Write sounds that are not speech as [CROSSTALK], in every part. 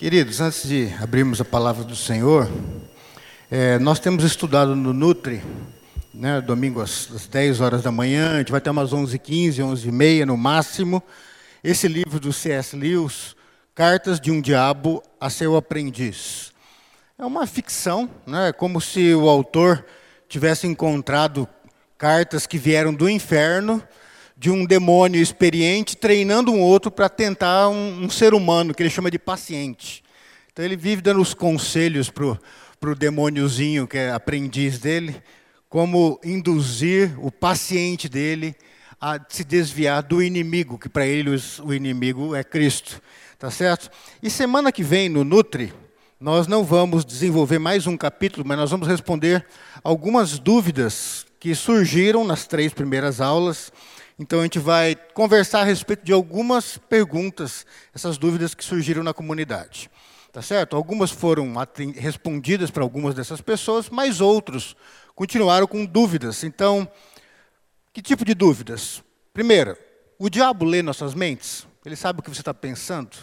Queridos, antes de abrirmos a palavra do Senhor, é, nós temos estudado no Nutri, né, domingo às, às 10 horas da manhã, a gente vai ter umas 11h15, 11h30 no máximo, esse livro do C.S. Lewis, Cartas de um Diabo a Seu Aprendiz. É uma ficção, né, como se o autor tivesse encontrado cartas que vieram do inferno de um demônio experiente treinando um outro para tentar um, um, ser humano, que ele chama de paciente. Então ele vive dando os conselhos para o demôniozinho, que é aprendiz dele, como induzir o paciente dele a se desviar do inimigo, que para ele o inimigo é Cristo. Tá certo? E semana que vem, no Nutri, nós não vamos desenvolver mais um capítulo, mas nós vamos responder algumas dúvidas que surgiram nas três primeiras aulas então a gente vai conversar a respeito de algumas perguntas, essas dúvidas que surgiram na comunidade. Tá certo? Algumas foram respondidas para algumas dessas pessoas, mas outros continuaram com dúvidas. Então, que tipo de dúvidas? Primeira, o diabo lê nossas mentes? Ele sabe o que você está pensando?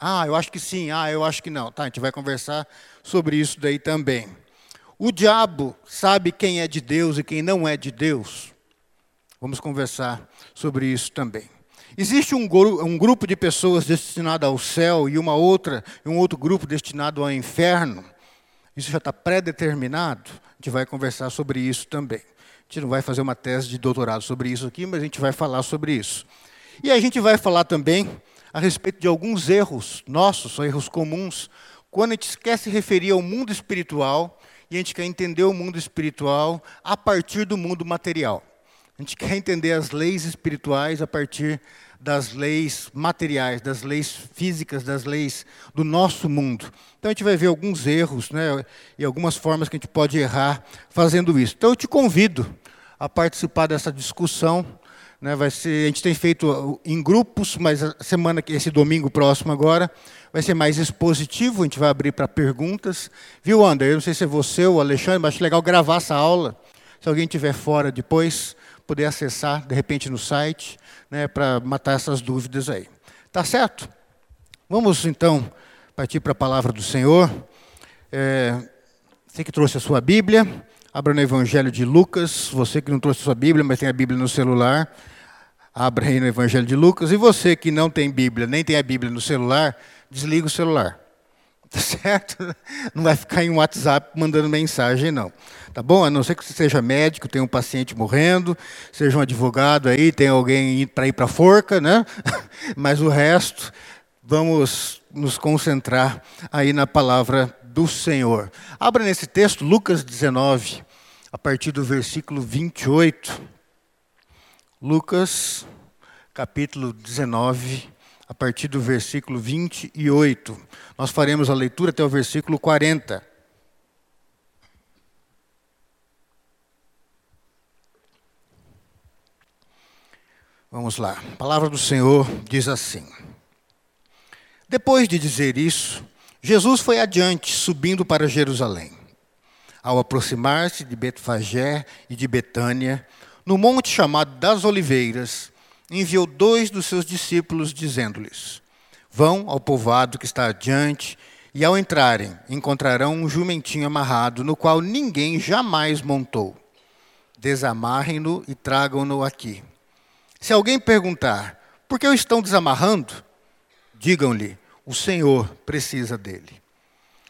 Ah, eu acho que sim, ah, eu acho que não. Tá, a gente vai conversar sobre isso daí também. O diabo sabe quem é de Deus e quem não é de Deus? Vamos conversar sobre isso também. Existe um, um, grupo de pessoas destinado ao céu e uma outra, um outro grupo destinado ao inferno. Isso já está pré-determinado. A gente vai conversar sobre isso também. A gente não vai fazer uma tese de doutorado sobre isso aqui, mas a gente vai falar sobre isso. E a gente vai falar também a respeito de alguns erros nossos, são erros comuns, quando a gente quer se referir ao mundo espiritual e a gente quer entender o mundo espiritual a partir do mundo material. A gente quer entender as leis espirituais a partir das leis materiais, das leis físicas, das leis do nosso mundo. Então a gente vai ver alguns erros né, e algumas formas que a gente pode errar fazendo isso. Então eu te convido a participar dessa discussão. Né, vai ser, a gente tem feito em grupos, mas a semana que esse domingo próximo agora vai ser mais expositivo. A gente vai abrir para perguntas. Viu, André? Eu não sei se é você ou o Alexandre, mas acho legal gravar essa aula. Se alguém estiver fora depois, poder acessar, de repente, no site, né, para matar essas dúvidas aí. Tá certo? Vamos, então, partir para a palavra do Senhor. É, você que trouxe a sua Bíblia, abra no Evangelho de Lucas. Você que não trouxe a sua Bíblia, mas tem a Bíblia no celular, abra aí no Evangelho de Lucas. E você que não tem Bíblia, nem tem a Bíblia no celular, desliga o celular. Tá [LAUGHS] certo? Não vai ficar em WhatsApp mandando mensagem, não. Tá bom? A não ser que você seja médico, tenha um paciente morrendo, seja um advogado aí, tem alguém para ir para a forca, né? [LAUGHS] Mas o resto, vamos nos concentrar aí na palavra do Senhor. Abra nesse texto, Lucas 19, a partir do versículo 28. Lucas, capítulo 19, a partir do versículo 28. Nós faremos a leitura até o versículo 40. Vamos lá. A palavra do Senhor diz assim: Depois de dizer isso, Jesus foi adiante, subindo para Jerusalém. Ao aproximar-se de Betfagé e de Betânia, no monte chamado das Oliveiras, enviou dois dos seus discípulos, dizendo-lhes: Vão ao povoado que está adiante, e ao entrarem, encontrarão um jumentinho amarrado, no qual ninguém jamais montou. Desamarrem-no e tragam-no aqui. Se alguém perguntar, por que o estão desamarrando? Digam-lhe, o Senhor precisa dele.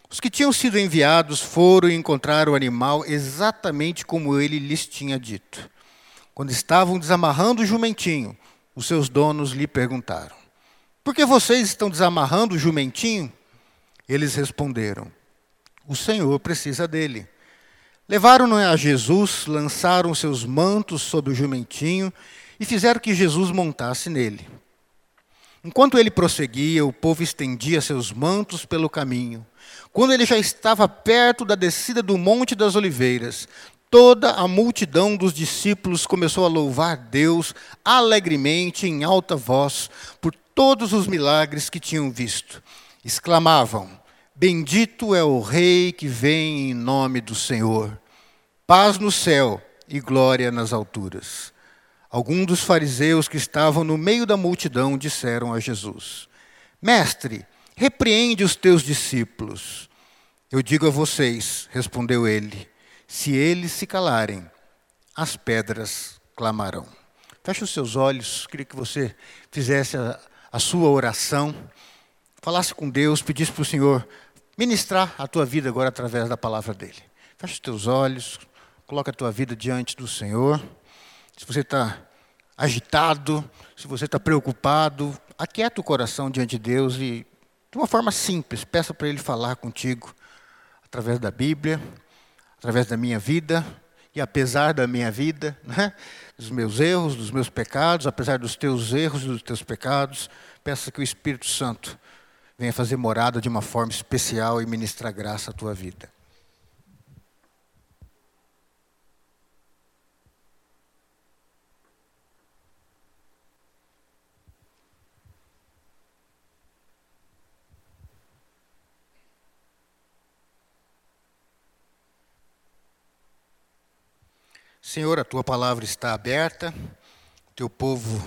Os que tinham sido enviados foram e encontraram o animal exatamente como ele lhes tinha dito. Quando estavam desamarrando o jumentinho, os seus donos lhe perguntaram: Por que vocês estão desamarrando o jumentinho? Eles responderam: O Senhor precisa dele. Levaram-no a Jesus, lançaram seus mantos sobre o jumentinho e fizeram que Jesus montasse nele. Enquanto ele prosseguia, o povo estendia seus mantos pelo caminho. Quando ele já estava perto da descida do Monte das Oliveiras, toda a multidão dos discípulos começou a louvar Deus alegremente, em alta voz, por todos os milagres que tinham visto. Exclamavam: Bendito é o Rei que vem em nome do Senhor. Paz no céu e glória nas alturas. Alguns dos fariseus que estavam no meio da multidão disseram a Jesus: Mestre, Repreende os teus discípulos. Eu digo a vocês, respondeu ele, se eles se calarem, as pedras clamarão. Feche os seus olhos, queria que você fizesse a, a sua oração, falasse com Deus, pedisse para o Senhor ministrar a tua vida agora através da palavra dele. Feche os teus olhos, coloca a tua vida diante do Senhor. Se você está agitado, se você está preocupado, aquieta o coração diante de Deus e, de uma forma simples, peça para Ele falar contigo através da Bíblia, através da minha vida e apesar da minha vida, né, dos meus erros, dos meus pecados, apesar dos teus erros e dos teus pecados, peça que o Espírito Santo venha fazer morada de uma forma especial e ministrar graça à tua vida. Senhor, a tua palavra está aberta, teu povo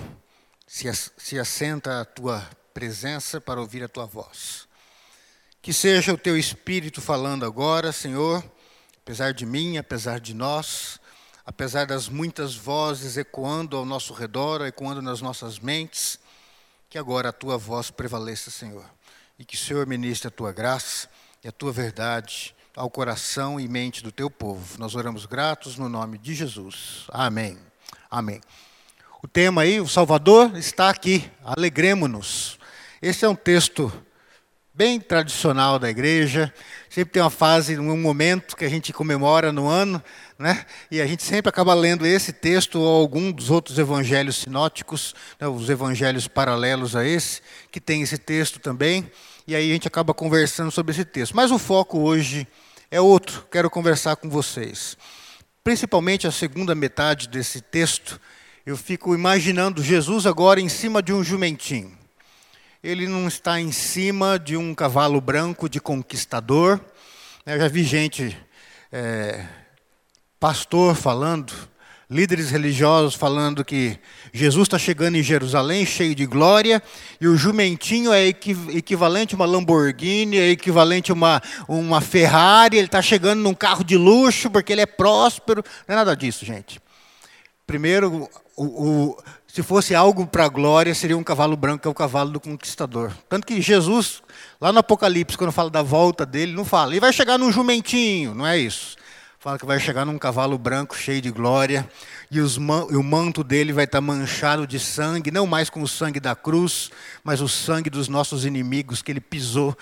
se, se assenta à tua presença para ouvir a tua voz. Que seja o teu espírito falando agora, Senhor, apesar de mim, apesar de nós, apesar das muitas vozes ecoando ao nosso redor, ecoando nas nossas mentes, que agora a tua voz prevaleça, Senhor, e que o Senhor ministre a tua graça e a tua verdade ao coração e mente do teu povo. Nós oramos gratos no nome de Jesus. Amém. Amém. O tema aí, o Salvador está aqui. Alegremos-nos. Esse é um texto bem tradicional da igreja. Sempre tem uma fase, um momento que a gente comemora no ano, né? E a gente sempre acaba lendo esse texto ou algum dos outros evangelhos sinóticos, né? os evangelhos paralelos a esse, que tem esse texto também. E aí a gente acaba conversando sobre esse texto. Mas o foco hoje é outro, quero conversar com vocês. Principalmente a segunda metade desse texto, eu fico imaginando Jesus agora em cima de um jumentinho. Ele não está em cima de um cavalo branco de conquistador. Eu já vi gente, é, pastor falando, líderes religiosos falando que Jesus está chegando em Jerusalém cheio de glória e o jumentinho é equivalente a uma Lamborghini, é equivalente a uma, uma Ferrari, ele está chegando num carro de luxo porque ele é próspero. Não é nada disso, gente. Primeiro, o, o, se fosse algo para a glória, seria um cavalo branco, que é o cavalo do conquistador. Tanto que Jesus, lá no Apocalipse, quando fala da volta dele, não fala, ele vai chegar num jumentinho, não é isso. Fala que vai chegar num cavalo branco cheio de glória, e, os, e o manto dele vai estar manchado de sangue, não mais com o sangue da cruz, mas o sangue dos nossos inimigos que ele pisou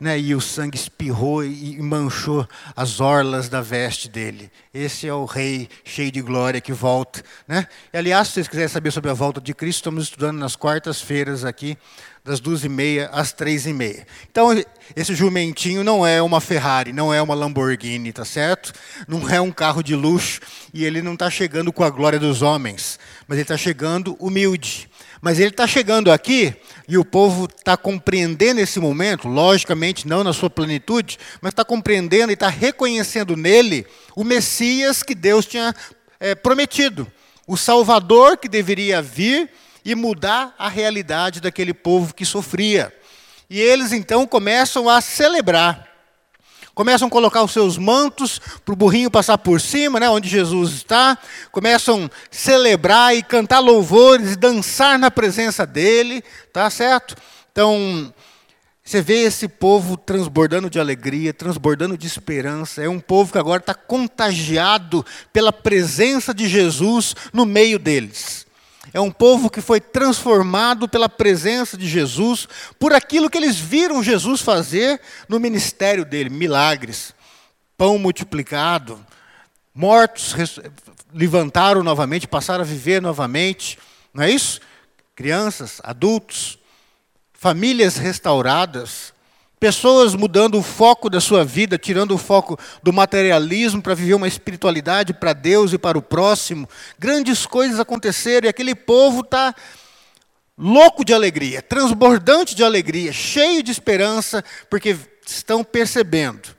né, e o sangue espirrou e manchou as orlas da veste dele. Esse é o rei cheio de glória que volta. Né? E, aliás, se vocês quiserem saber sobre a volta de Cristo, estamos estudando nas quartas-feiras aqui, das duas e meia às três e meia. Então, esse jumentinho não é uma Ferrari, não é uma Lamborghini, tá certo? Não é um carro de luxo e ele não está chegando com a glória dos homens, mas ele está chegando humilde. Mas ele está chegando aqui e o povo está compreendendo esse momento, logicamente não na sua plenitude, mas está compreendendo e está reconhecendo nele o Messias que Deus tinha é, prometido, o Salvador que deveria vir e mudar a realidade daquele povo que sofria. E eles então começam a celebrar começam a colocar os seus mantos para o burrinho passar por cima, né, onde Jesus está, começam a celebrar e cantar louvores dançar na presença dele, tá certo? Então, você vê esse povo transbordando de alegria, transbordando de esperança. É um povo que agora está contagiado pela presença de Jesus no meio deles. É um povo que foi transformado pela presença de Jesus, por aquilo que eles viram Jesus fazer no ministério dele milagres, pão multiplicado, mortos levantaram novamente, passaram a viver novamente, não é isso? Crianças, adultos, famílias restauradas, Pessoas mudando o foco da sua vida, tirando o foco do materialismo para viver uma espiritualidade para Deus e para o próximo. Grandes coisas aconteceram e aquele povo está louco de alegria, transbordante de alegria, cheio de esperança, porque estão percebendo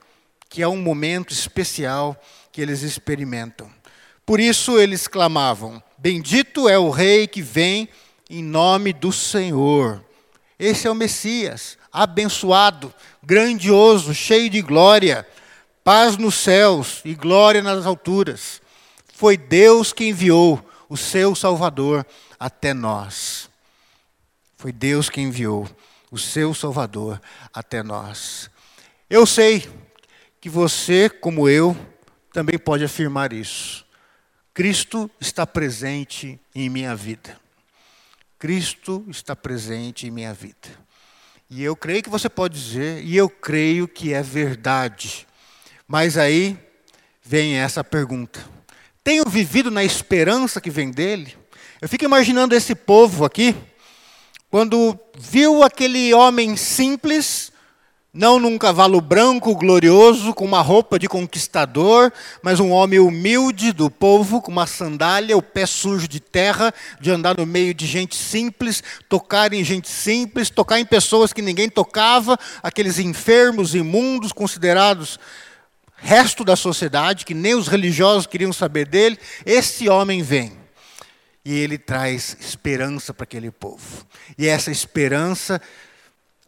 que é um momento especial que eles experimentam. Por isso eles clamavam: Bendito é o Rei que vem em nome do Senhor. Esse é o Messias, abençoado, grandioso, cheio de glória, paz nos céus e glória nas alturas. Foi Deus que enviou o seu Salvador até nós. Foi Deus que enviou o seu Salvador até nós. Eu sei que você, como eu, também pode afirmar isso. Cristo está presente em minha vida. Cristo está presente em minha vida. E eu creio que você pode dizer, e eu creio que é verdade. Mas aí vem essa pergunta: tenho vivido na esperança que vem dele? Eu fico imaginando esse povo aqui, quando viu aquele homem simples, não num cavalo branco glorioso, com uma roupa de conquistador, mas um homem humilde do povo, com uma sandália, o pé sujo de terra, de andar no meio de gente simples, tocar em gente simples, tocar em pessoas que ninguém tocava, aqueles enfermos, imundos, considerados resto da sociedade, que nem os religiosos queriam saber dele. Esse homem vem e ele traz esperança para aquele povo. E essa esperança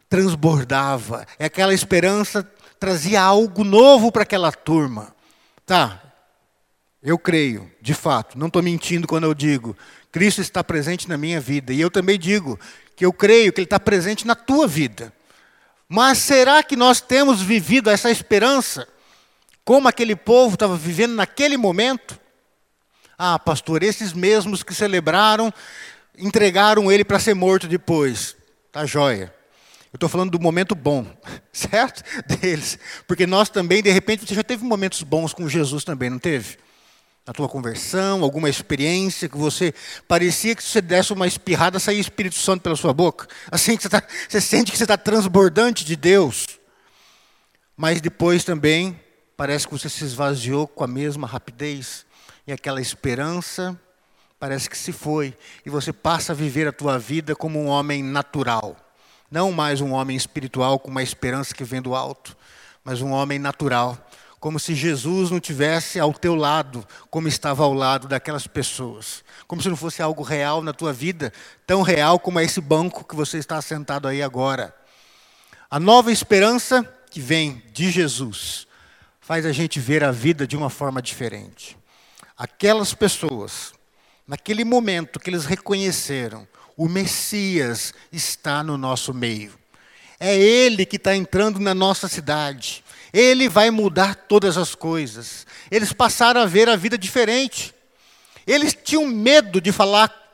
transbordava. É aquela esperança trazia algo novo para aquela turma. Tá, eu creio, de fato, não estou mentindo quando eu digo, Cristo está presente na minha vida. E eu também digo que eu creio que Ele está presente na tua vida. Mas será que nós temos vivido essa esperança como aquele povo estava vivendo naquele momento? Ah, pastor, esses mesmos que celebraram, entregaram ele para ser morto depois. Tá joia. Eu estou falando do momento bom, [LAUGHS] certo? Deles. Porque nós também, de repente, você já teve momentos bons com Jesus também, não teve? Na tua conversão, alguma experiência que você parecia que se você desse uma espirrada, saía Espírito Santo pela sua boca. Assim que você, tá, você sente que você está transbordante de Deus. Mas depois também parece que você se esvaziou com a mesma rapidez. E aquela esperança parece que se foi. E você passa a viver a tua vida como um homem natural não mais um homem espiritual com uma esperança que vem do alto, mas um homem natural, como se Jesus não tivesse ao teu lado, como estava ao lado daquelas pessoas. Como se não fosse algo real na tua vida, tão real como é esse banco que você está sentado aí agora. A nova esperança que vem de Jesus faz a gente ver a vida de uma forma diferente. Aquelas pessoas, naquele momento que eles reconheceram o Messias está no nosso meio. É Ele que está entrando na nossa cidade. Ele vai mudar todas as coisas. Eles passaram a ver a vida diferente. Eles tinham medo de falar,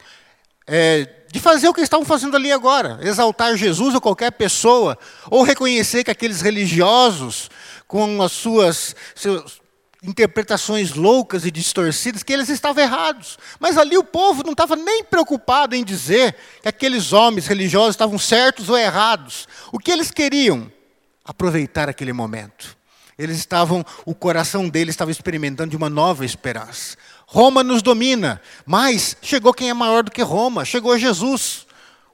é, de fazer o que estavam fazendo ali agora, exaltar Jesus ou qualquer pessoa, ou reconhecer que aqueles religiosos, com as suas seus, interpretações loucas e distorcidas que eles estavam errados. Mas ali o povo não estava nem preocupado em dizer que aqueles homens religiosos estavam certos ou errados. O que eles queriam? Aproveitar aquele momento. Eles estavam, o coração deles estava experimentando de uma nova esperança. Roma nos domina, mas chegou quem é maior do que Roma, chegou Jesus,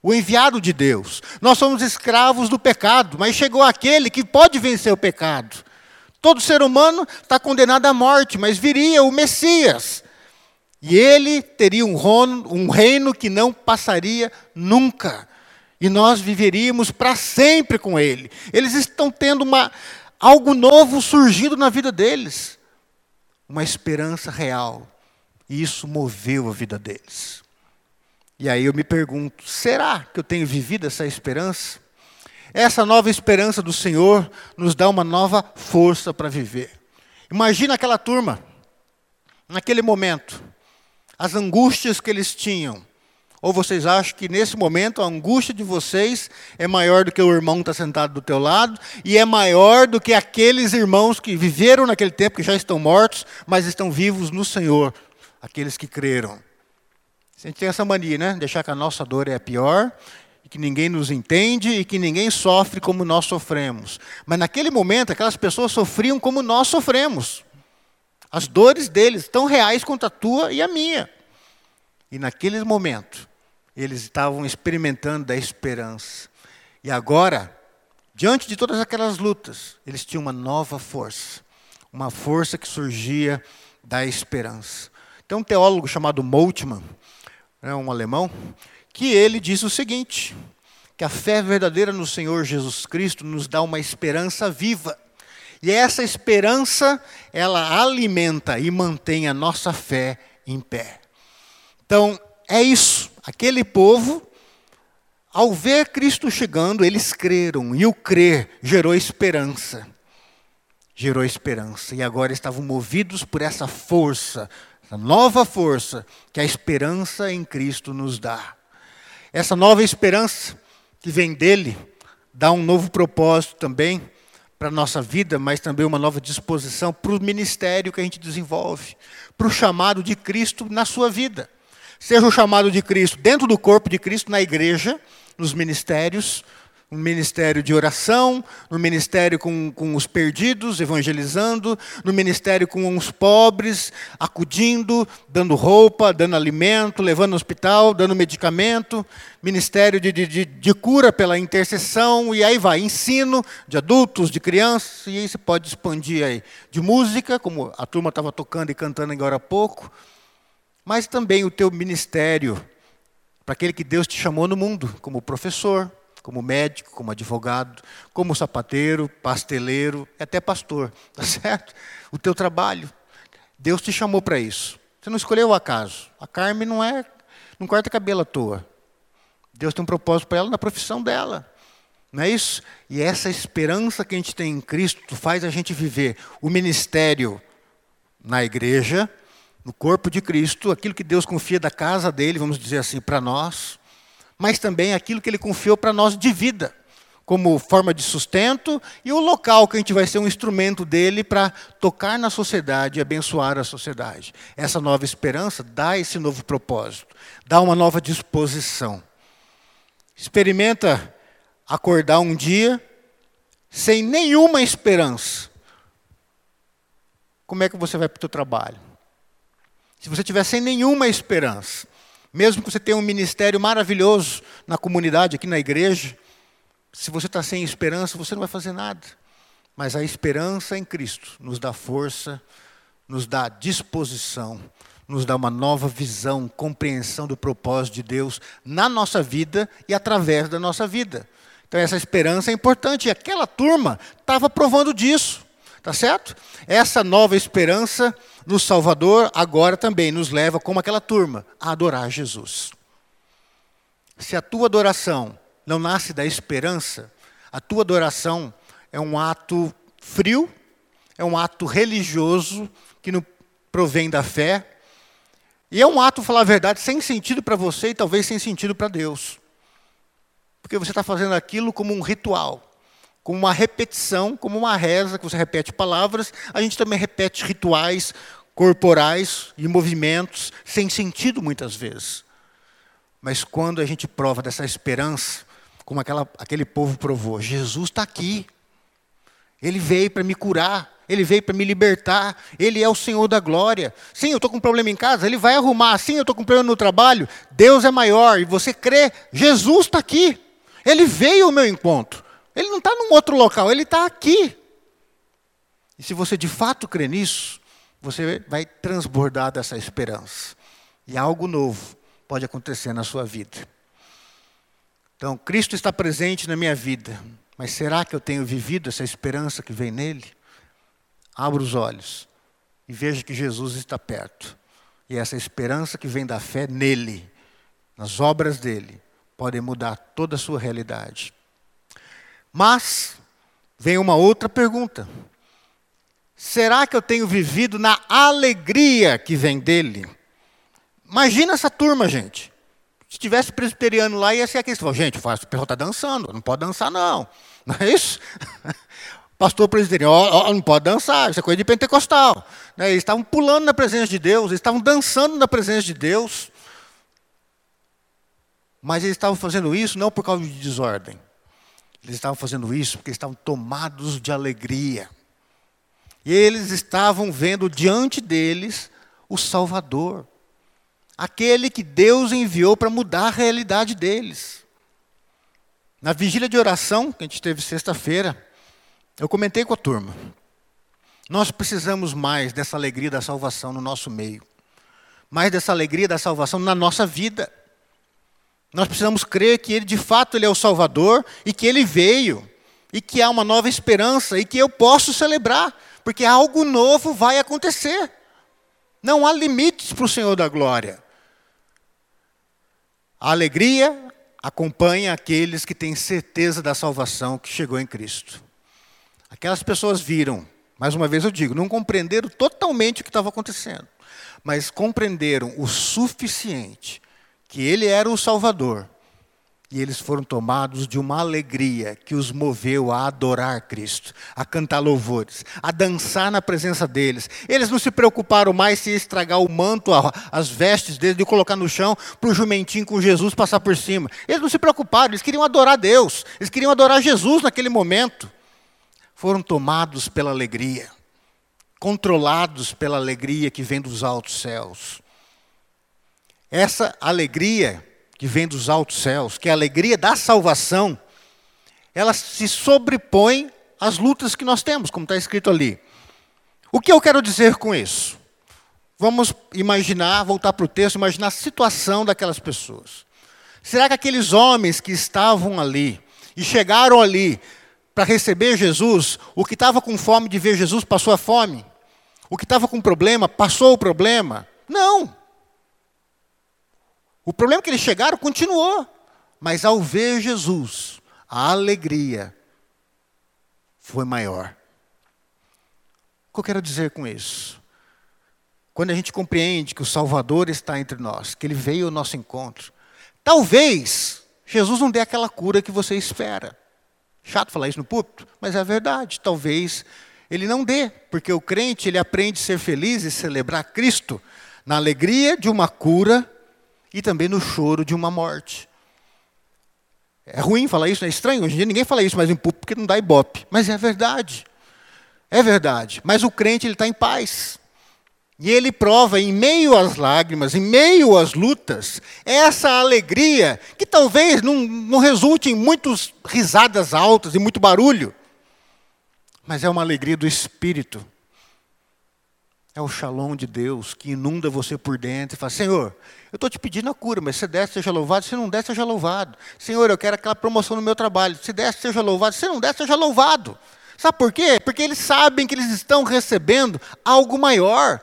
o enviado de Deus. Nós somos escravos do pecado, mas chegou aquele que pode vencer o pecado. Todo ser humano está condenado à morte, mas viria o Messias. E ele teria um, um reino que não passaria nunca. E nós viveríamos para sempre com ele. Eles estão tendo uma, algo novo surgindo na vida deles. Uma esperança real. E isso moveu a vida deles. E aí eu me pergunto: será que eu tenho vivido essa esperança? Essa nova esperança do Senhor nos dá uma nova força para viver. Imagina aquela turma, naquele momento, as angústias que eles tinham. Ou vocês acham que nesse momento a angústia de vocês é maior do que o irmão que está sentado do teu lado e é maior do que aqueles irmãos que viveram naquele tempo, que já estão mortos, mas estão vivos no Senhor, aqueles que creram. A gente tem essa mania, né? Deixar que a nossa dor é a pior que ninguém nos entende e que ninguém sofre como nós sofremos. Mas naquele momento, aquelas pessoas sofriam como nós sofremos. As dores deles tão reais quanto a tua e a minha. E naquele momento, eles estavam experimentando da esperança. E agora, diante de todas aquelas lutas, eles tinham uma nova força. Uma força que surgia da esperança. Tem um teólogo chamado Moltmann, né, um alemão, que ele diz o seguinte: que a fé verdadeira no Senhor Jesus Cristo nos dá uma esperança viva. E essa esperança, ela alimenta e mantém a nossa fé em pé. Então, é isso. Aquele povo, ao ver Cristo chegando, eles creram, e o crer gerou esperança. Gerou esperança. E agora estavam movidos por essa força, essa nova força que a esperança em Cristo nos dá. Essa nova esperança que vem dele dá um novo propósito também para a nossa vida, mas também uma nova disposição para o ministério que a gente desenvolve, para o chamado de Cristo na sua vida. Seja o chamado de Cristo dentro do corpo de Cristo, na igreja, nos ministérios, no ministério de oração, no ministério com, com os perdidos, evangelizando, no ministério com os pobres, acudindo, dando roupa, dando alimento, levando no hospital, dando medicamento, ministério de, de, de cura pela intercessão, e aí vai, ensino de adultos, de crianças, e aí você pode expandir aí, de música, como a turma estava tocando e cantando agora há pouco, mas também o teu ministério, para aquele que Deus te chamou no mundo, como professor, como médico, como advogado, como sapateiro, pasteleiro, até pastor, tá [LAUGHS] certo? O teu trabalho. Deus te chamou para isso. Você não escolheu o acaso. A Carmen não é, não corta cabelo à toa. Deus tem um propósito para ela na profissão dela. Não é isso? E essa esperança que a gente tem em Cristo faz a gente viver o ministério na igreja, no corpo de Cristo, aquilo que Deus confia da casa dele, vamos dizer assim, para nós mas também aquilo que ele confiou para nós de vida, como forma de sustento e o local que a gente vai ser um instrumento dele para tocar na sociedade e abençoar a sociedade. Essa nova esperança dá esse novo propósito, dá uma nova disposição. Experimenta acordar um dia sem nenhuma esperança. Como é que você vai para o seu trabalho? Se você tiver sem nenhuma esperança, mesmo que você tenha um ministério maravilhoso na comunidade, aqui na igreja, se você está sem esperança, você não vai fazer nada. Mas a esperança em Cristo nos dá força, nos dá disposição, nos dá uma nova visão, compreensão do propósito de Deus na nossa vida e através da nossa vida. Então essa esperança é importante. E aquela turma estava provando disso. Tá certo? Essa nova esperança no Salvador agora também nos leva, como aquela turma, a adorar Jesus. Se a tua adoração não nasce da esperança, a tua adoração é um ato frio, é um ato religioso que não provém da fé, e é um ato, falar a verdade, sem sentido para você e talvez sem sentido para Deus. Porque você está fazendo aquilo como um ritual como uma repetição, como uma reza, que você repete palavras, a gente também repete rituais corporais e movimentos sem sentido muitas vezes. Mas quando a gente prova dessa esperança, como aquela, aquele povo provou, Jesus está aqui. Ele veio para me curar, ele veio para me libertar, ele é o Senhor da glória. Sim, eu estou com um problema em casa, ele vai arrumar. Sim, eu estou com um problema no trabalho, Deus é maior. E você crê, Jesus está aqui. Ele veio ao meu encontro. Ele não está num outro local, ele está aqui. E se você de fato crê nisso, você vai transbordar dessa esperança. E algo novo pode acontecer na sua vida. Então, Cristo está presente na minha vida, mas será que eu tenho vivido essa esperança que vem nele? Abra os olhos e veja que Jesus está perto. E essa esperança que vem da fé nele, nas obras dele, pode mudar toda a sua realidade. Mas vem uma outra pergunta. Será que eu tenho vivido na alegria que vem dele? Imagina essa turma, gente. Se tivesse presbiteriano lá, ia ser aquele que gente, o pessoal está dançando, não pode dançar, não. [LAUGHS] Não é isso? [LAUGHS] Pastor presbiteriano, oh, oh, não pode dançar, isso é coisa de pentecostal. Né? Eles estavam pulando na presença de Deus, eles estavam dançando na presença de Deus. Mas eles estavam fazendo isso não por causa de desordem. Eles estavam fazendo isso porque estavam tomados de alegria. E eles estavam vendo diante deles o Salvador, aquele que Deus enviou para mudar a realidade deles. Na vigília de oração, que a gente teve sexta-feira, eu comentei com a turma. Nós precisamos mais dessa alegria da salvação no nosso meio, mais dessa alegria da salvação na nossa vida. Nós precisamos crer que Ele, de fato, Ele é o Salvador e que Ele veio e que há uma nova esperança e que eu posso celebrar, porque algo novo vai acontecer. Não há limites para o Senhor da glória. A alegria acompanha aqueles que têm certeza da salvação que chegou em Cristo. Aquelas pessoas viram, mais uma vez eu digo, não compreenderam totalmente o que estava acontecendo, mas compreenderam o suficiente que Ele era o Salvador e eles foram tomados de uma alegria que os moveu a adorar Cristo, a cantar louvores, a dançar na presença deles. Eles não se preocuparam mais se estragar o manto, as vestes deles, de colocar no chão para o jumentinho com Jesus passar por cima. Eles não se preocuparam, eles queriam adorar Deus, eles queriam adorar Jesus naquele momento. Foram tomados pela alegria, controlados pela alegria que vem dos altos céus. Essa alegria que vem dos altos céus, que é a alegria da salvação, ela se sobrepõe às lutas que nós temos, como está escrito ali. O que eu quero dizer com isso? Vamos imaginar, voltar para o texto, imaginar a situação daquelas pessoas. Será que aqueles homens que estavam ali e chegaram ali para receber Jesus, o que estava com fome de ver Jesus passou a fome? O que estava com problema passou o problema? Não. O problema é que eles chegaram continuou, mas ao ver Jesus, a alegria foi maior. O que eu quero dizer com isso? Quando a gente compreende que o Salvador está entre nós, que ele veio ao nosso encontro, talvez Jesus não dê aquela cura que você espera. Chato falar isso no púlpito, mas é verdade. Talvez ele não dê, porque o crente ele aprende a ser feliz e celebrar Cristo na alegria de uma cura e também no choro de uma morte. É ruim falar isso, é estranho. Hoje em dia ninguém fala isso mais em público porque não dá ibope. Mas é verdade. É verdade. Mas o crente ele está em paz. E ele prova em meio às lágrimas, em meio às lutas, essa alegria que talvez não, não resulte em muitas risadas altas e muito barulho, mas é uma alegria do espírito. É o shalom de Deus que inunda você por dentro e fala: Senhor, eu estou te pedindo a cura, mas se der, seja louvado. Se não der, seja louvado. Senhor, eu quero aquela promoção no meu trabalho. Se der, seja louvado. Se não der, seja louvado. Sabe por quê? Porque eles sabem que eles estão recebendo algo maior.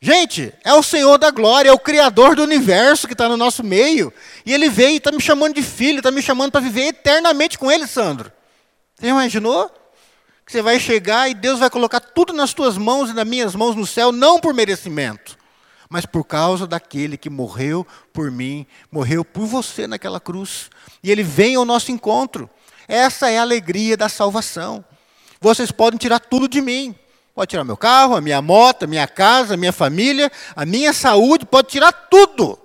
Gente, é o Senhor da glória, é o Criador do universo que está no nosso meio. E Ele veio e está me chamando de filho, está me chamando para viver eternamente com Ele, Sandro. Você imaginou? Que você vai chegar e Deus vai colocar tudo nas tuas mãos e nas minhas mãos no céu, não por merecimento, mas por causa daquele que morreu por mim, morreu por você naquela cruz. E ele vem ao nosso encontro. Essa é a alegria da salvação. Vocês podem tirar tudo de mim. Pode tirar meu carro, a minha moto, a minha casa, a minha família, a minha saúde, pode tirar tudo.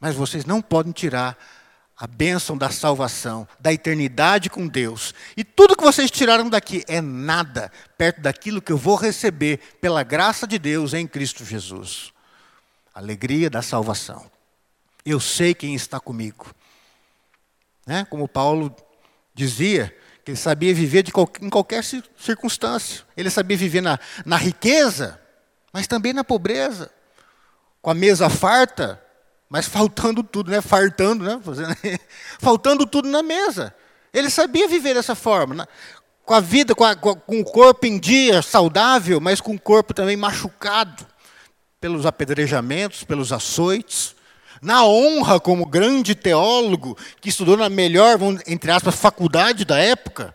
Mas vocês não podem tirar a bênção da salvação, da eternidade com Deus. E tudo que vocês tiraram daqui é nada perto daquilo que eu vou receber pela graça de Deus em Cristo Jesus. Alegria da salvação. Eu sei quem está comigo. Né? Como Paulo dizia, que ele sabia viver de em qualquer circunstância. Ele sabia viver na, na riqueza, mas também na pobreza. Com a mesa farta, mas faltando tudo, né? Fartando, né? [LAUGHS] Faltando tudo na mesa. Ele sabia viver dessa forma, né? com a vida, com, a, com o corpo em dia, saudável, mas com o corpo também machucado pelos apedrejamentos, pelos açoites. Na honra, como grande teólogo, que estudou na melhor, entre aspas, faculdade da época,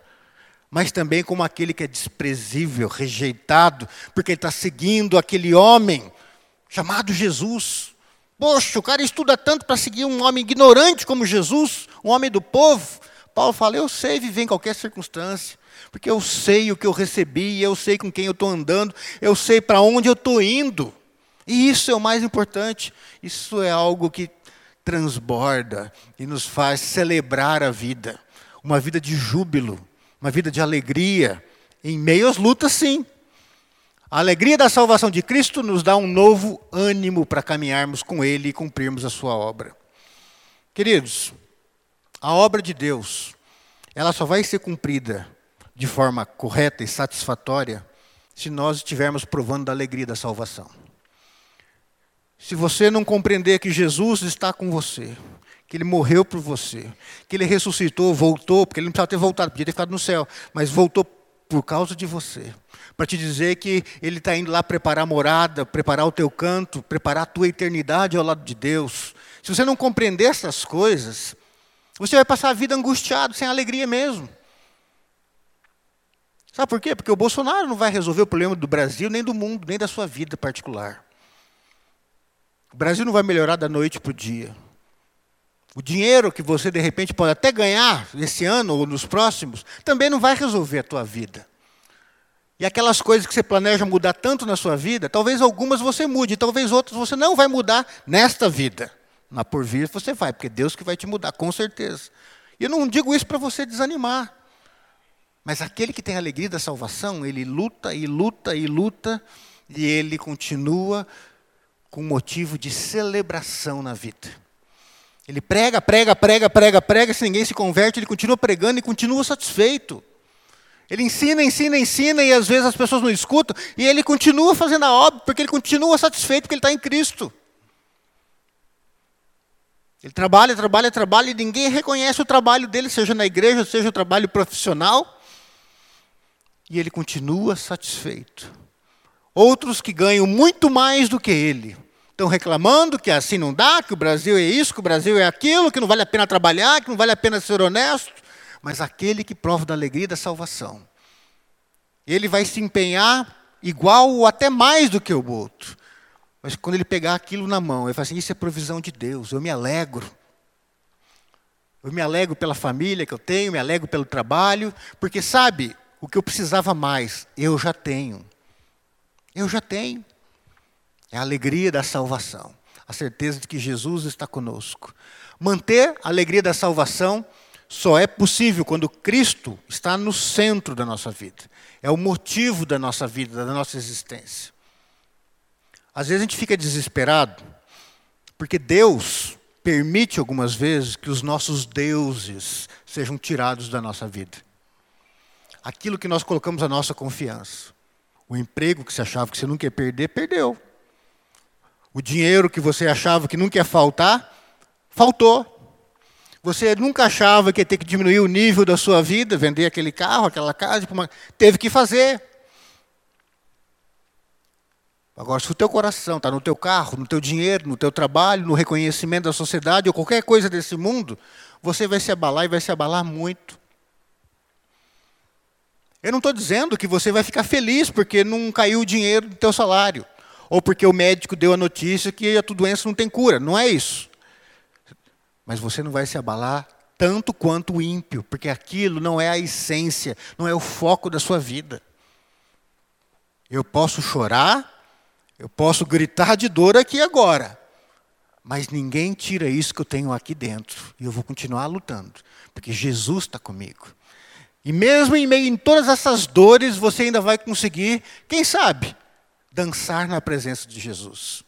mas também como aquele que é desprezível, rejeitado, porque ele está seguindo aquele homem chamado Jesus. Poxa, o cara estuda tanto para seguir um homem ignorante como Jesus, um homem do povo. Paulo fala: Eu sei viver em qualquer circunstância, porque eu sei o que eu recebi, eu sei com quem eu estou andando, eu sei para onde eu estou indo. E isso é o mais importante. Isso é algo que transborda e nos faz celebrar a vida. Uma vida de júbilo, uma vida de alegria, em meio às lutas, sim. A alegria da salvação de Cristo nos dá um novo ânimo para caminharmos com Ele e cumprirmos a Sua obra. Queridos, a obra de Deus, ela só vai ser cumprida de forma correta e satisfatória se nós estivermos provando da alegria da salvação. Se você não compreender que Jesus está com você, que ele morreu por você, que ele ressuscitou, voltou, porque ele não precisava ter voltado, podia ter ficado no céu, mas voltou por causa de você. Para te dizer que ele está indo lá preparar morada, preparar o teu canto, preparar a tua eternidade ao lado de Deus. Se você não compreender essas coisas, você vai passar a vida angustiado, sem alegria mesmo. Sabe por quê? Porque o Bolsonaro não vai resolver o problema do Brasil, nem do mundo, nem da sua vida particular. O Brasil não vai melhorar da noite para o dia. O dinheiro que você de repente pode até ganhar esse ano ou nos próximos, também não vai resolver a tua vida. E aquelas coisas que você planeja mudar tanto na sua vida, talvez algumas você mude, talvez outras você não vai mudar nesta vida. Na por vir você vai, porque é Deus que vai te mudar, com certeza. E eu não digo isso para você desanimar. Mas aquele que tem a alegria da salvação, ele luta e luta e luta, e ele continua com motivo de celebração na vida. Ele prega, prega, prega, prega, prega, se ninguém se converte, ele continua pregando e continua satisfeito. Ele ensina, ensina, ensina, e às vezes as pessoas não escutam, e ele continua fazendo a obra, porque ele continua satisfeito, porque ele está em Cristo. Ele trabalha, trabalha, trabalha, e ninguém reconhece o trabalho dele, seja na igreja, seja o trabalho profissional e ele continua satisfeito. Outros que ganham muito mais do que ele estão reclamando que assim não dá, que o Brasil é isso, que o Brasil é aquilo, que não vale a pena trabalhar, que não vale a pena ser honesto. Mas aquele que prova da alegria da salvação, ele vai se empenhar igual ou até mais do que o outro. Mas quando ele pegar aquilo na mão, ele fala assim: Isso é provisão de Deus, eu me alegro. Eu me alegro pela família que eu tenho, me alegro pelo trabalho, porque sabe, o que eu precisava mais, eu já tenho. Eu já tenho. É a alegria da salvação, a certeza de que Jesus está conosco. Manter a alegria da salvação só é possível quando Cristo está no centro da nossa vida. É o motivo da nossa vida, da nossa existência. Às vezes a gente fica desesperado, porque Deus permite algumas vezes que os nossos deuses sejam tirados da nossa vida aquilo que nós colocamos a nossa confiança. O emprego que você achava que você nunca ia perder, perdeu. O dinheiro que você achava que nunca ia faltar, faltou. Você nunca achava que ia ter que diminuir o nível da sua vida, vender aquele carro, aquela casa, teve que fazer. Agora, se o teu coração está no teu carro, no teu dinheiro, no teu trabalho, no reconhecimento da sociedade ou qualquer coisa desse mundo, você vai se abalar e vai se abalar muito. Eu não estou dizendo que você vai ficar feliz porque não caiu o dinheiro do teu salário. Ou porque o médico deu a notícia que a tua doença não tem cura. Não é isso. Mas você não vai se abalar tanto quanto o ímpio, porque aquilo não é a essência, não é o foco da sua vida. Eu posso chorar, eu posso gritar de dor aqui agora, mas ninguém tira isso que eu tenho aqui dentro. E eu vou continuar lutando, porque Jesus está comigo. E mesmo em meio a todas essas dores, você ainda vai conseguir, quem sabe, dançar na presença de Jesus.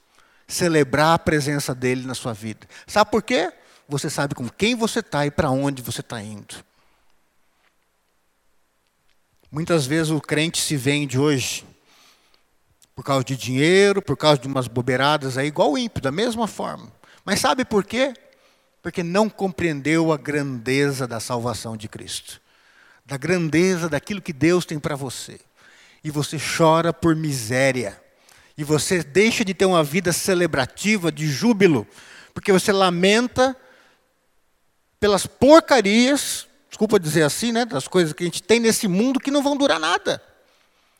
Celebrar a presença dele na sua vida. Sabe por quê? Você sabe com quem você está e para onde você está indo. Muitas vezes o crente se vende hoje por causa de dinheiro, por causa de umas bobeiradas aí, igual o ímpio, da mesma forma. Mas sabe por quê? Porque não compreendeu a grandeza da salvação de Cristo da grandeza daquilo que Deus tem para você. E você chora por miséria. E você deixa de ter uma vida celebrativa, de júbilo, porque você lamenta pelas porcarias, desculpa dizer assim, né, das coisas que a gente tem nesse mundo que não vão durar nada.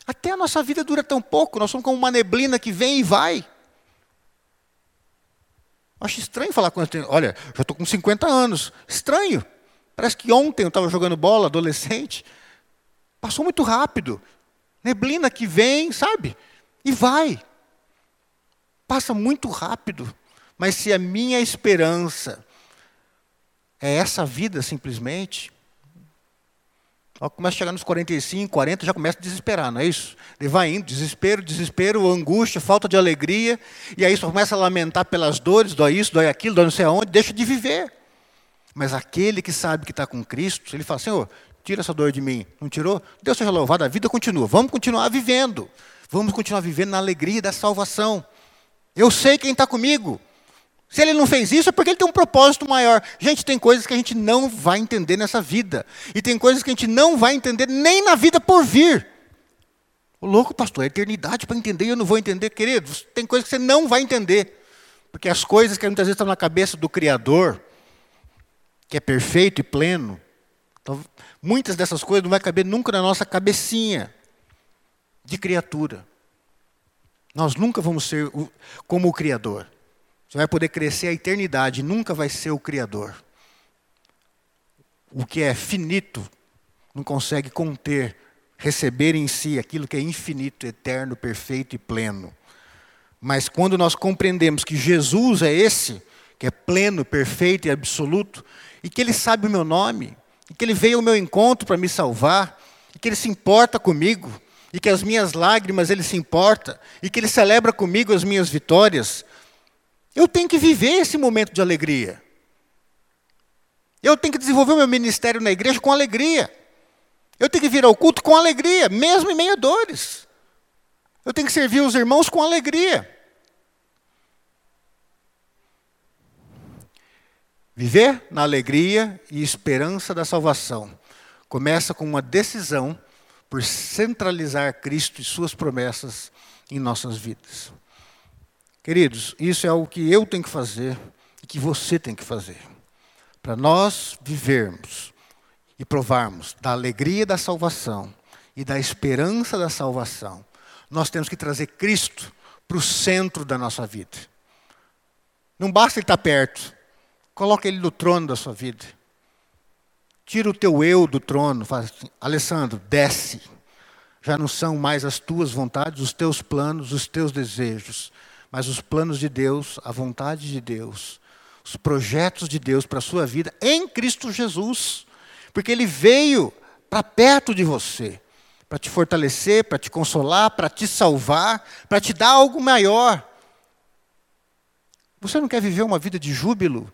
Até a nossa vida dura tão pouco, nós somos como uma neblina que vem e vai. Acho estranho falar com Olha, já estou com 50 anos. Estranho. Parece que ontem eu estava jogando bola, adolescente. Passou muito rápido. Neblina que vem, sabe? E vai. Passa muito rápido. Mas se a minha esperança é essa vida simplesmente, começa a chegar nos 45, 40, já começa a desesperar, não é isso? Ele vai indo, desespero, desespero, angústia, falta de alegria, e aí só começa a lamentar pelas dores, dói isso, dói aquilo, dói não sei aonde, deixa de viver. Mas aquele que sabe que está com Cristo, ele fala: Senhor, tira essa dor de mim. Não tirou? Deus seja louvado, a vida continua. Vamos continuar vivendo. Vamos continuar vivendo na alegria da salvação. Eu sei quem está comigo. Se ele não fez isso, é porque ele tem um propósito maior. Gente, tem coisas que a gente não vai entender nessa vida. E tem coisas que a gente não vai entender nem na vida por vir. O louco, pastor, é eternidade para entender e eu não vou entender. Querido, tem coisas que você não vai entender. Porque as coisas que muitas vezes estão na cabeça do Criador, que é perfeito e pleno, então, muitas dessas coisas não vai caber nunca na nossa cabecinha de criatura. Nós nunca vamos ser como o Criador. Você vai poder crescer a eternidade, nunca vai ser o Criador. O que é finito não consegue conter, receber em si aquilo que é infinito, eterno, perfeito e pleno. Mas quando nós compreendemos que Jesus é esse, que é pleno, perfeito e absoluto, e que Ele sabe o meu nome, e que Ele veio ao meu encontro para me salvar, e que Ele se importa comigo, e que as minhas lágrimas Ele se importa, e que Ele celebra comigo as minhas vitórias, eu tenho que viver esse momento de alegria. Eu tenho que desenvolver o meu ministério na igreja com alegria. Eu tenho que vir ao culto com alegria, mesmo em meio a dores. Eu tenho que servir os irmãos com alegria. Viver na alegria e esperança da salvação começa com uma decisão por centralizar Cristo e Suas promessas em nossas vidas. Queridos, isso é o que eu tenho que fazer e que você tem que fazer. Para nós vivermos e provarmos da alegria da salvação e da esperança da salvação, nós temos que trazer Cristo para o centro da nossa vida. Não basta ele estar perto, Coloca ele no trono da sua vida. Tira o teu eu do trono. Faz assim, Alessandro, desce. Já não são mais as tuas vontades, os teus planos, os teus desejos, mas os planos de Deus, a vontade de Deus, os projetos de Deus para a sua vida em Cristo Jesus. Porque Ele veio para perto de você, para te fortalecer, para te consolar, para te salvar, para te dar algo maior. Você não quer viver uma vida de júbilo?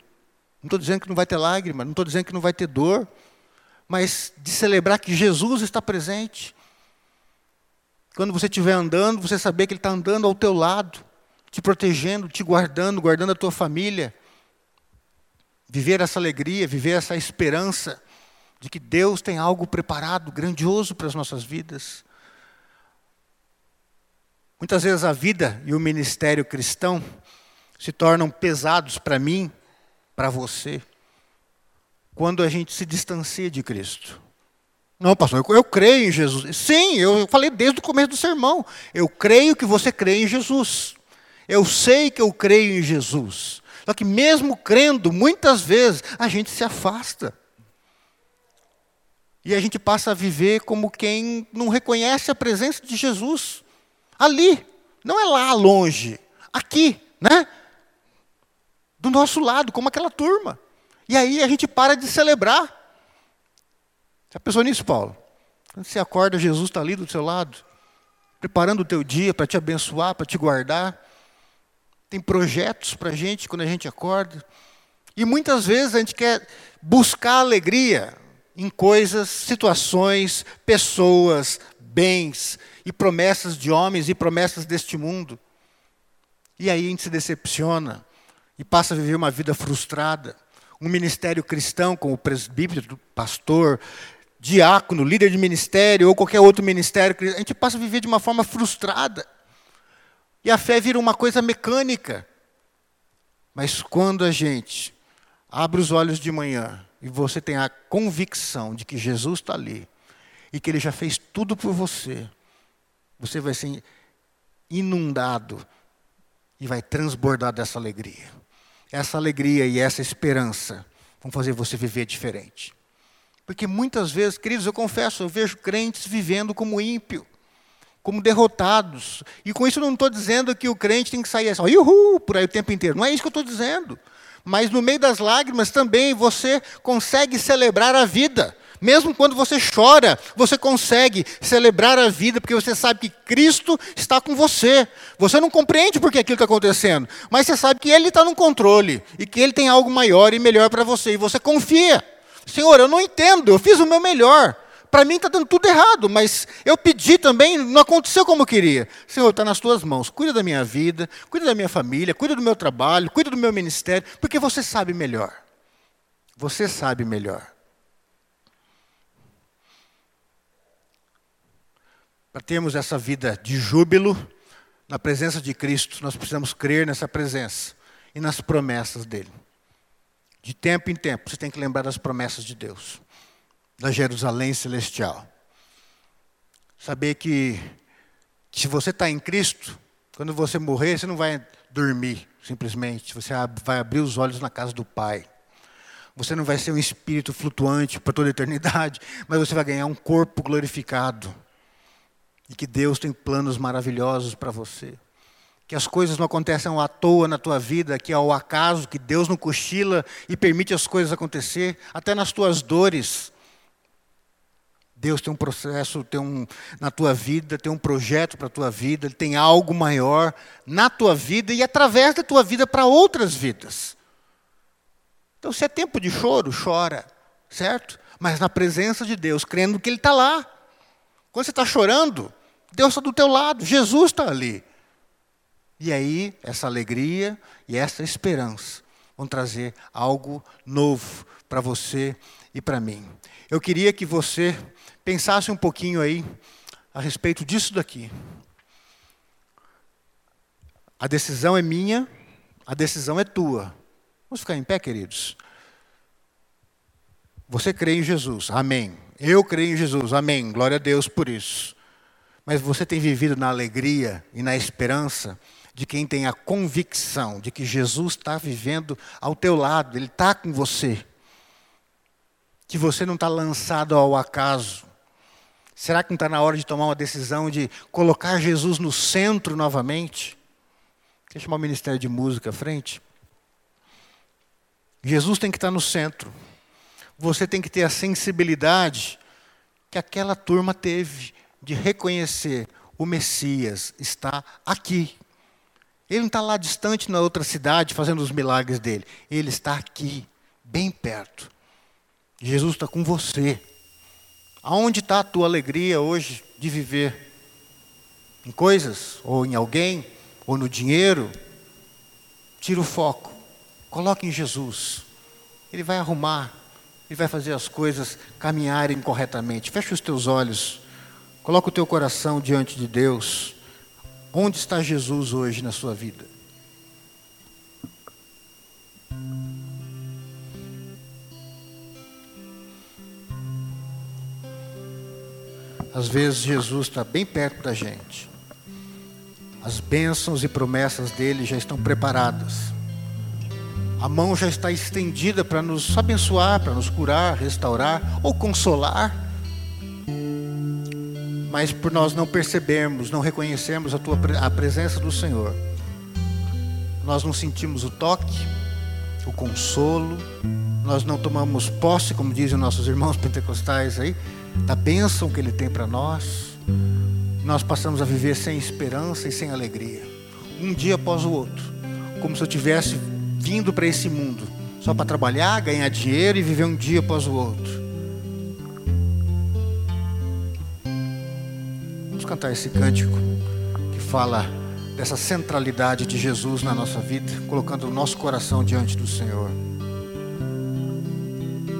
Não estou dizendo que não vai ter lágrima, não estou dizendo que não vai ter dor, mas de celebrar que Jesus está presente. Quando você estiver andando, você saber que Ele está andando ao teu lado, te protegendo, te guardando, guardando a tua família. Viver essa alegria, viver essa esperança de que Deus tem algo preparado, grandioso para as nossas vidas. Muitas vezes a vida e o ministério cristão se tornam pesados para mim para você quando a gente se distancia de Cristo. Não, pastor, eu, creio em Jesus. Sim, eu falei desde o começo do sermão. Eu creio que você crê em Jesus. Eu sei que eu creio em Jesus. Só que mesmo crendo, muitas vezes a gente se afasta. E a gente passa a viver como quem não reconhece a presença de Jesus. Ali, não é lá longe, aqui, né? do nosso lado, como aquela turma. E aí a gente para de celebrar. Já pensou nisso, Paulo? Quando você acorda, Jesus está ali do seu lado, preparando o teu dia para te abençoar, para te guardar. Tem projetos para a gente quando a gente acorda. E muitas vezes a gente quer buscar alegria em coisas, situações, pessoas, bens e promessas de homens e promessas deste mundo. E aí a gente se decepciona e passa a viver uma vida frustrada. Um ministério cristão, como presbítero, pastor, diácono, líder de ministério ou qualquer outro ministério, a gente passa a viver de uma forma frustrada. E a fé vira uma coisa mecânica. Mas quando a gente abre os olhos de manhã e você tem a convicção de que Jesus está ali e que Ele já fez tudo por você, você vai ser inundado e vai transbordar dessa alegria essa alegria e essa esperança vão fazer você viver diferente. Porque muitas vezes, queridos, eu confesso, eu vejo crentes vivendo como ímpio, como derrotados. E com isso eu não estou dizendo que o crente tem que sair assim, uhul, por aí o tempo inteiro. Não é isso que eu estou dizendo. Mas no meio das lágrimas também você consegue celebrar a vida. Mesmo quando você chora, você consegue celebrar a vida, porque você sabe que Cristo está com você. Você não compreende por que aquilo está acontecendo, mas você sabe que Ele está no controle e que Ele tem algo maior e melhor para você, e você confia. Senhor, eu não entendo, eu fiz o meu melhor. Para mim está dando tudo errado, mas eu pedi também, não aconteceu como eu queria. Senhor, está nas tuas mãos. Cuida da minha vida, cuida da minha família, cuida do meu trabalho, cuida do meu ministério, porque você sabe melhor. Você sabe melhor. Para termos essa vida de júbilo na presença de Cristo, nós precisamos crer nessa presença e nas promessas dele. De tempo em tempo, você tem que lembrar das promessas de Deus, da Jerusalém celestial. Saber que, se você está em Cristo, quando você morrer, você não vai dormir simplesmente, você vai abrir os olhos na casa do Pai. Você não vai ser um espírito flutuante para toda a eternidade, [LAUGHS] mas você vai ganhar um corpo glorificado e que Deus tem planos maravilhosos para você. Que as coisas não acontecem à toa na tua vida, que é ao acaso, que Deus não cochila e permite as coisas acontecer, até nas tuas dores. Deus tem um processo, tem um na tua vida, tem um projeto para a tua vida, Ele tem algo maior na tua vida e através da tua vida para outras vidas. Então, se é tempo de choro, chora, certo? Mas na presença de Deus, crendo que Ele está lá. Quando você está chorando, Deus está do teu lado, Jesus está ali. E aí, essa alegria e essa esperança vão trazer algo novo para você e para mim. Eu queria que você pensasse um pouquinho aí a respeito disso daqui. A decisão é minha, a decisão é tua. Vamos ficar em pé, queridos? Você crê em Jesus, amém. Eu creio em Jesus, amém. Glória a Deus por isso mas você tem vivido na alegria e na esperança de quem tem a convicção de que Jesus está vivendo ao teu lado, Ele está com você. Que você não está lançado ao acaso. Será que não está na hora de tomar uma decisão de colocar Jesus no centro novamente? Quer chamar o Ministério de Música à frente? Jesus tem que estar no centro. Você tem que ter a sensibilidade que aquela turma teve de reconhecer o Messias está aqui. Ele não está lá distante na outra cidade fazendo os milagres dele. Ele está aqui, bem perto. Jesus está com você. Aonde está a tua alegria hoje de viver? Em coisas? Ou em alguém? Ou no dinheiro? Tira o foco. Coloque em Jesus. Ele vai arrumar. Ele vai fazer as coisas caminharem corretamente. Feche os teus olhos. Coloca o teu coração diante de Deus. Onde está Jesus hoje na sua vida? Às vezes Jesus está bem perto da gente. As bênçãos e promessas dele já estão preparadas. A mão já está estendida para nos abençoar, para nos curar, restaurar ou consolar mas por nós não percebermos, não reconhecermos a, tua, a presença do Senhor, nós não sentimos o toque, o consolo, nós não tomamos posse, como dizem nossos irmãos [LAUGHS] pentecostais aí, da bênção que Ele tem para nós, nós passamos a viver sem esperança e sem alegria, um dia após o outro, como se eu tivesse vindo para esse mundo só para trabalhar, ganhar dinheiro e viver um dia após o outro. cantar esse cântico que fala dessa centralidade de Jesus na nossa vida, colocando o nosso coração diante do Senhor.